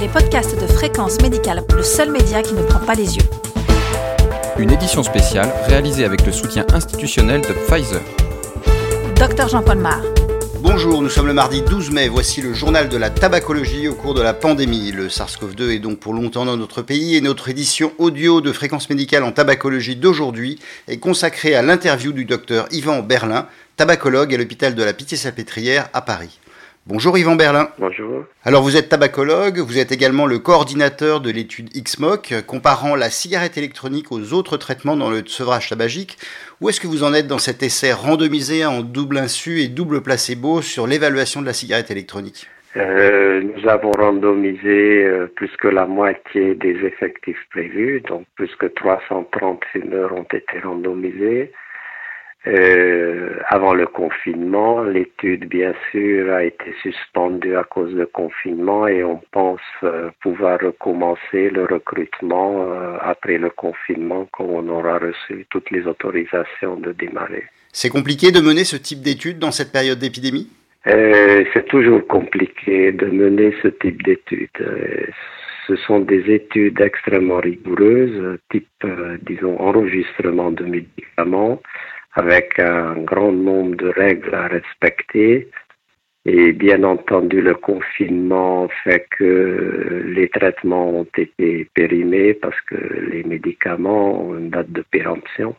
les podcasts de Fréquence Médicale, le seul média qui ne prend pas les yeux. Une édition spéciale réalisée avec le soutien institutionnel de Pfizer. Docteur Jean-Paul Mar. Bonjour, nous sommes le mardi 12 mai. Voici le journal de la tabacologie au cours de la pandémie. Le SARS-CoV-2 est donc pour longtemps dans notre pays et notre édition audio de Fréquence Médicale en tabacologie d'aujourd'hui est consacrée à l'interview du docteur Yvan Berlin, tabacologue à l'hôpital de la Pitié-Salpêtrière à Paris. Bonjour Yvan Berlin. Bonjour. Alors vous êtes tabacologue, vous êtes également le coordinateur de l'étude XMOC comparant la cigarette électronique aux autres traitements dans le sevrage tabagique. Où est-ce que vous en êtes dans cet essai randomisé en double insu et double placebo sur l'évaluation de la cigarette électronique? Euh, nous avons randomisé euh, plus que la moitié des effectifs prévus, donc plus que 330 fumeurs ont été randomisés. Euh, avant le confinement, l'étude, bien sûr, a été suspendue à cause du confinement et on pense euh, pouvoir recommencer le recrutement euh, après le confinement quand on aura reçu toutes les autorisations de démarrer. C'est compliqué de mener ce type d'étude dans cette période d'épidémie? C'est toujours compliqué de mener ce type d'étude. ce sont des études extrêmement rigoureuses, type, disons, enregistrement de médicaments avec un grand nombre de règles à respecter. Et bien entendu, le confinement fait que les traitements ont été périmés parce que les médicaments ont une date de péremption.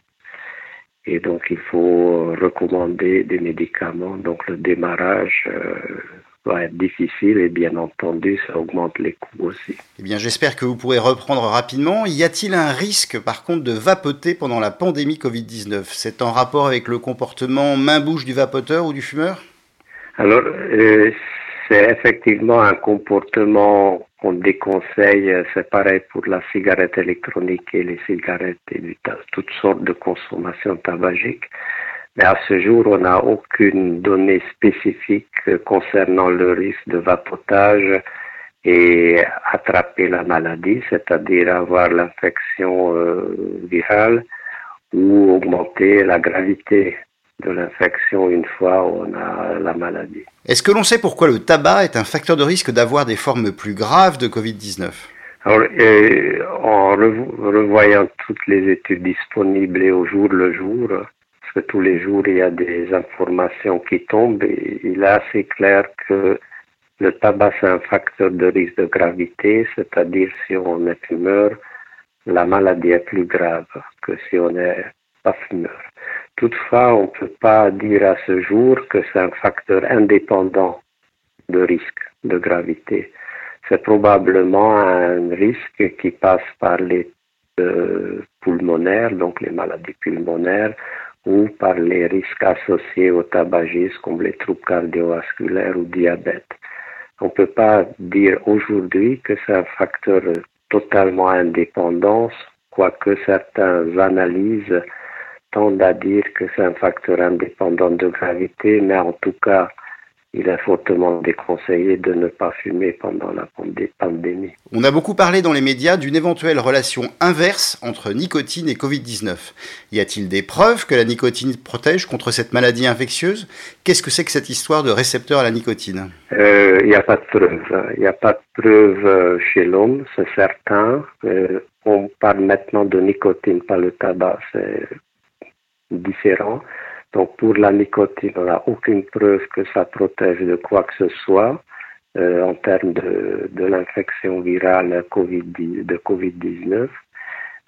Et donc, il faut recommander des médicaments. Donc, le démarrage euh, va être difficile et bien entendu, ça augmente les coûts aussi. Eh bien, j'espère que vous pourrez reprendre rapidement. Y a-t-il un risque, par contre, de vapoter pendant la pandémie Covid-19 C'est en rapport avec le comportement main-bouche du vapoteur ou du fumeur? Alors, euh, c'est effectivement un comportement qu'on déconseille. C'est pareil pour la cigarette électronique et les cigarettes et toutes sortes de consommations tabagiques. Mais à ce jour, on n'a aucune donnée spécifique concernant le risque de vapotage et attraper la maladie, c'est-à-dire avoir l'infection euh, virale ou augmenter la gravité de l'infection une fois on a la maladie. Est-ce que l'on sait pourquoi le tabac est un facteur de risque d'avoir des formes plus graves de Covid-19 Alors, en revoyant toutes les études disponibles et au jour le jour, que tous les jours il y a des informations qui tombent il est assez clair que le tabac c'est un facteur de risque de gravité, c'est-à-dire si on est fumeur, la maladie est plus grave que si on n'est pas fumeur. Toutefois, on ne peut pas dire à ce jour que c'est un facteur indépendant de risque de gravité. C'est probablement un risque qui passe par les euh, pulmonaires, donc les maladies pulmonaires, ou par les risques associés au tabagisme comme les troubles cardiovasculaires ou diabète. On ne peut pas dire aujourd'hui que c'est un facteur totalement indépendant, quoique certaines analyses tendent à dire que c'est un facteur indépendant de gravité, mais en tout cas, il est fortement déconseillé de ne pas fumer pendant la pandémie. On a beaucoup parlé dans les médias d'une éventuelle relation inverse entre nicotine et Covid-19. Y a-t-il des preuves que la nicotine protège contre cette maladie infectieuse? Qu'est-ce que c'est que cette histoire de récepteur à la nicotine? Il euh, n'y a pas de preuves. Il n'y a pas de preuves euh, chez l'homme, c'est certain. Euh, on parle maintenant de nicotine, pas le tabac, c'est différent. Donc pour la nicotine, on n'a aucune preuve que ça protège de quoi que ce soit euh, en termes de, de l'infection virale COVID, de Covid-19.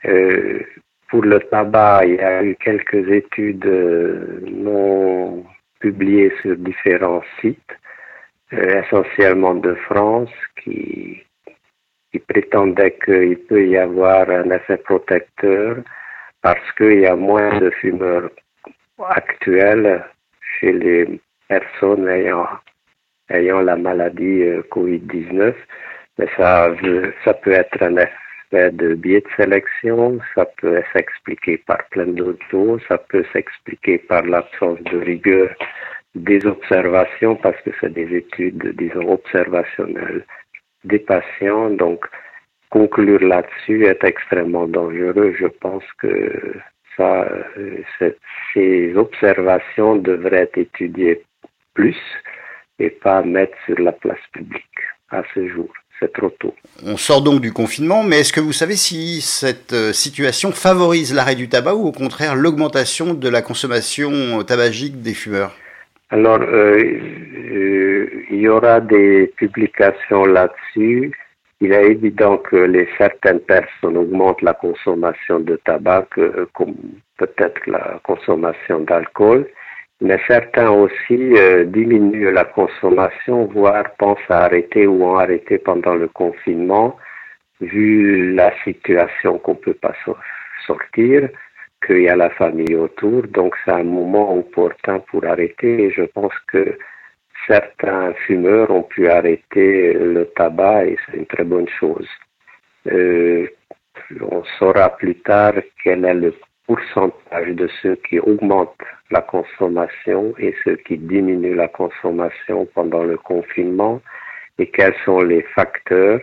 Euh, pour le tabac, il y a eu quelques études euh, non publiées sur différents sites, euh, essentiellement de France, qui, qui prétendaient qu'il peut y avoir un effet protecteur parce qu'il y a moins de fumeurs actuelle chez les personnes ayant, la maladie euh, Covid-19, mais ça, ça peut être un effet de biais de sélection, ça peut s'expliquer par plein d'autres choses, ça peut s'expliquer par l'absence de rigueur des observations, parce que c'est des études, disons, observationnelles des patients. Donc, conclure là-dessus est extrêmement dangereux. Je pense que ça, euh, ces observations devraient être étudiées plus et pas mettre sur la place publique à ce jour. c'est trop tôt. On sort donc du confinement, mais est-ce que vous savez si cette euh, situation favorise l'arrêt du tabac ou au contraire l'augmentation de la consommation tabagique des fumeurs? Alors, euh, euh, il y aura des publications là-dessus. Il est évident que certaines personnes augmentent la consommation de tabac, comme peut-être la consommation d'alcool mais certains aussi euh, diminuent la consommation, voire pensent à arrêter ou ont arrêté pendant le confinement, vu la situation qu'on peut pas sortir, qu'il y a la famille autour, donc c'est un moment opportun pour arrêter et je pense que certains fumeurs ont pu arrêter le tabac et c'est une très bonne chose. Euh, on saura plus tard quel est le pourcentage de ceux qui augmentent la consommation et ceux qui diminuent la consommation pendant le confinement et quels sont les facteurs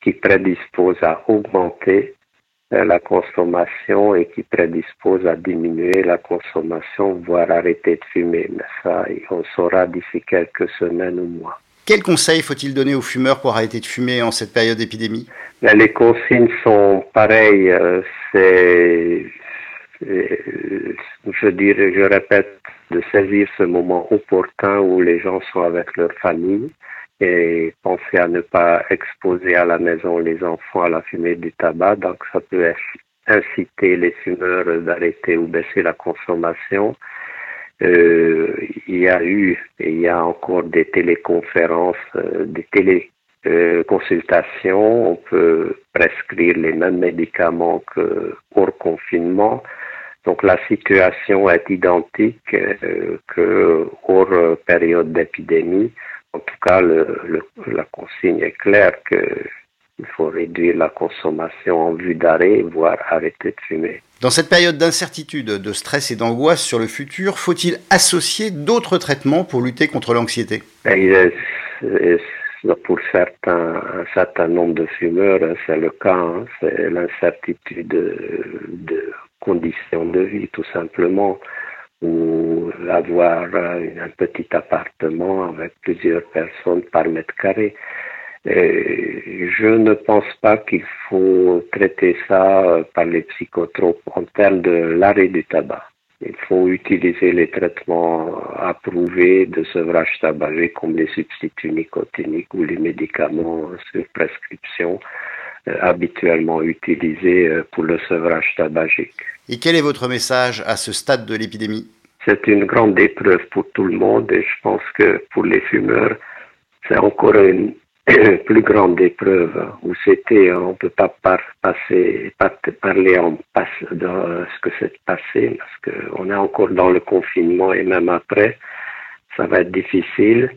qui prédisposent à augmenter la consommation et qui prédisposent à diminuer la consommation, voire arrêter de fumer. Mais ça, on saura d'ici quelques semaines ou mois. Quels conseils faut-il donner aux fumeurs pour arrêter de fumer en cette période d'épidémie? Les consignes sont pareilles. Euh, c'est euh, je dirais, je répète, de saisir ce moment opportun où les gens sont avec leur famille et penser à ne pas exposer à la maison les enfants à la fumée du tabac. Donc ça peut inciter les fumeurs d'arrêter ou baisser la consommation. Euh, il y a eu et il y a encore des téléconférences, euh, des téléconsultations. on peut prescrire les mêmes médicaments que hors confinement. Donc la situation est identique euh, que hors période d'épidémie. En tout cas, le, la consigne est claire qu'il faut réduire la consommation en vue d'arrêt, voire arrêter de fumer. Dans cette période d'incertitude, de stress et d'angoisse sur le futur, faut-il associer d'autres traitements pour lutter contre l'anxiété? Ben, Pour certains, un certain nombre de fumeurs, c'est le cas, hein. c'est l'incertitude de conditions de vie tout simplement ou avoir un petit appartement avec plusieurs personnes par mètre carré. je ne pense pas qu'il faut traiter ça par les psychotropes en termes de l'arrêt du tabac. Il faut utiliser les traitements approuvés de sevrage tabagique comme les substituts nicotiniques ou les médicaments sur prescription euh, habituellement utilisés euh, pour le sevrage tabagique. Et quel est votre message à ce stade de l'épidémie? C'est une grande épreuve pour tout le monde et je pense que pour les fumeurs, c'est encore une plus grande épreuve où c'était, on ne peut pas passer, parler en passe de ce que c'est passé parce qu'on est encore dans le confinement et même après, ça va être difficile.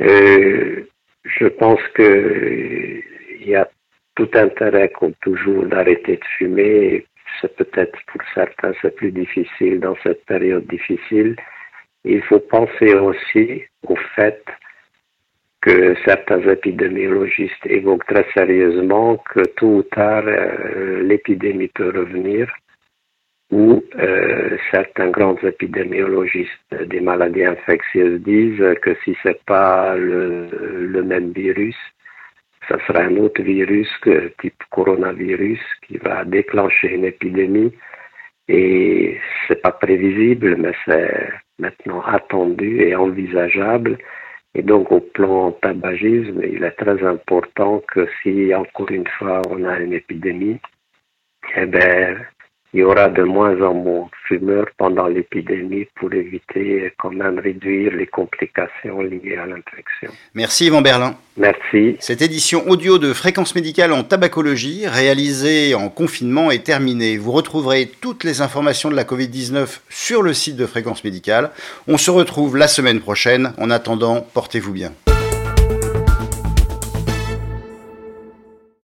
Euh, je pense que il y a tout intérêt comme toujours d'arrêter de fumer. C'est peut-être pour certains c'est plus difficile dans cette période difficile. Il faut penser aussi au fait que certains épidémiologistes évoquent très sérieusement que tôt ou tard euh, l'épidémie peut revenir ou euh, certains grands épidémiologistes des maladies infectieuses disent que si c'est pas le même virus, ça sera un autre virus que, type coronavirus qui va déclencher une épidémie et c'est pas prévisible, mais c'est maintenant attendu et envisageable. Et donc, au plan tabagisme, il est très important que si, encore une fois, on a une épidémie, eh ben, il y aura de moins en moins de fumeurs pendant l'épidémie pour éviter quand même réduire les complications liées à l'infection. Merci Yvan Berlin. Merci. Cette édition audio de Fréquence médicale en tabacologie, réalisée en confinement, est terminée. Vous retrouverez toutes les informations de la Covid-19 sur le site de Fréquence médicale. On se retrouve la semaine prochaine. En attendant, portez-vous bien.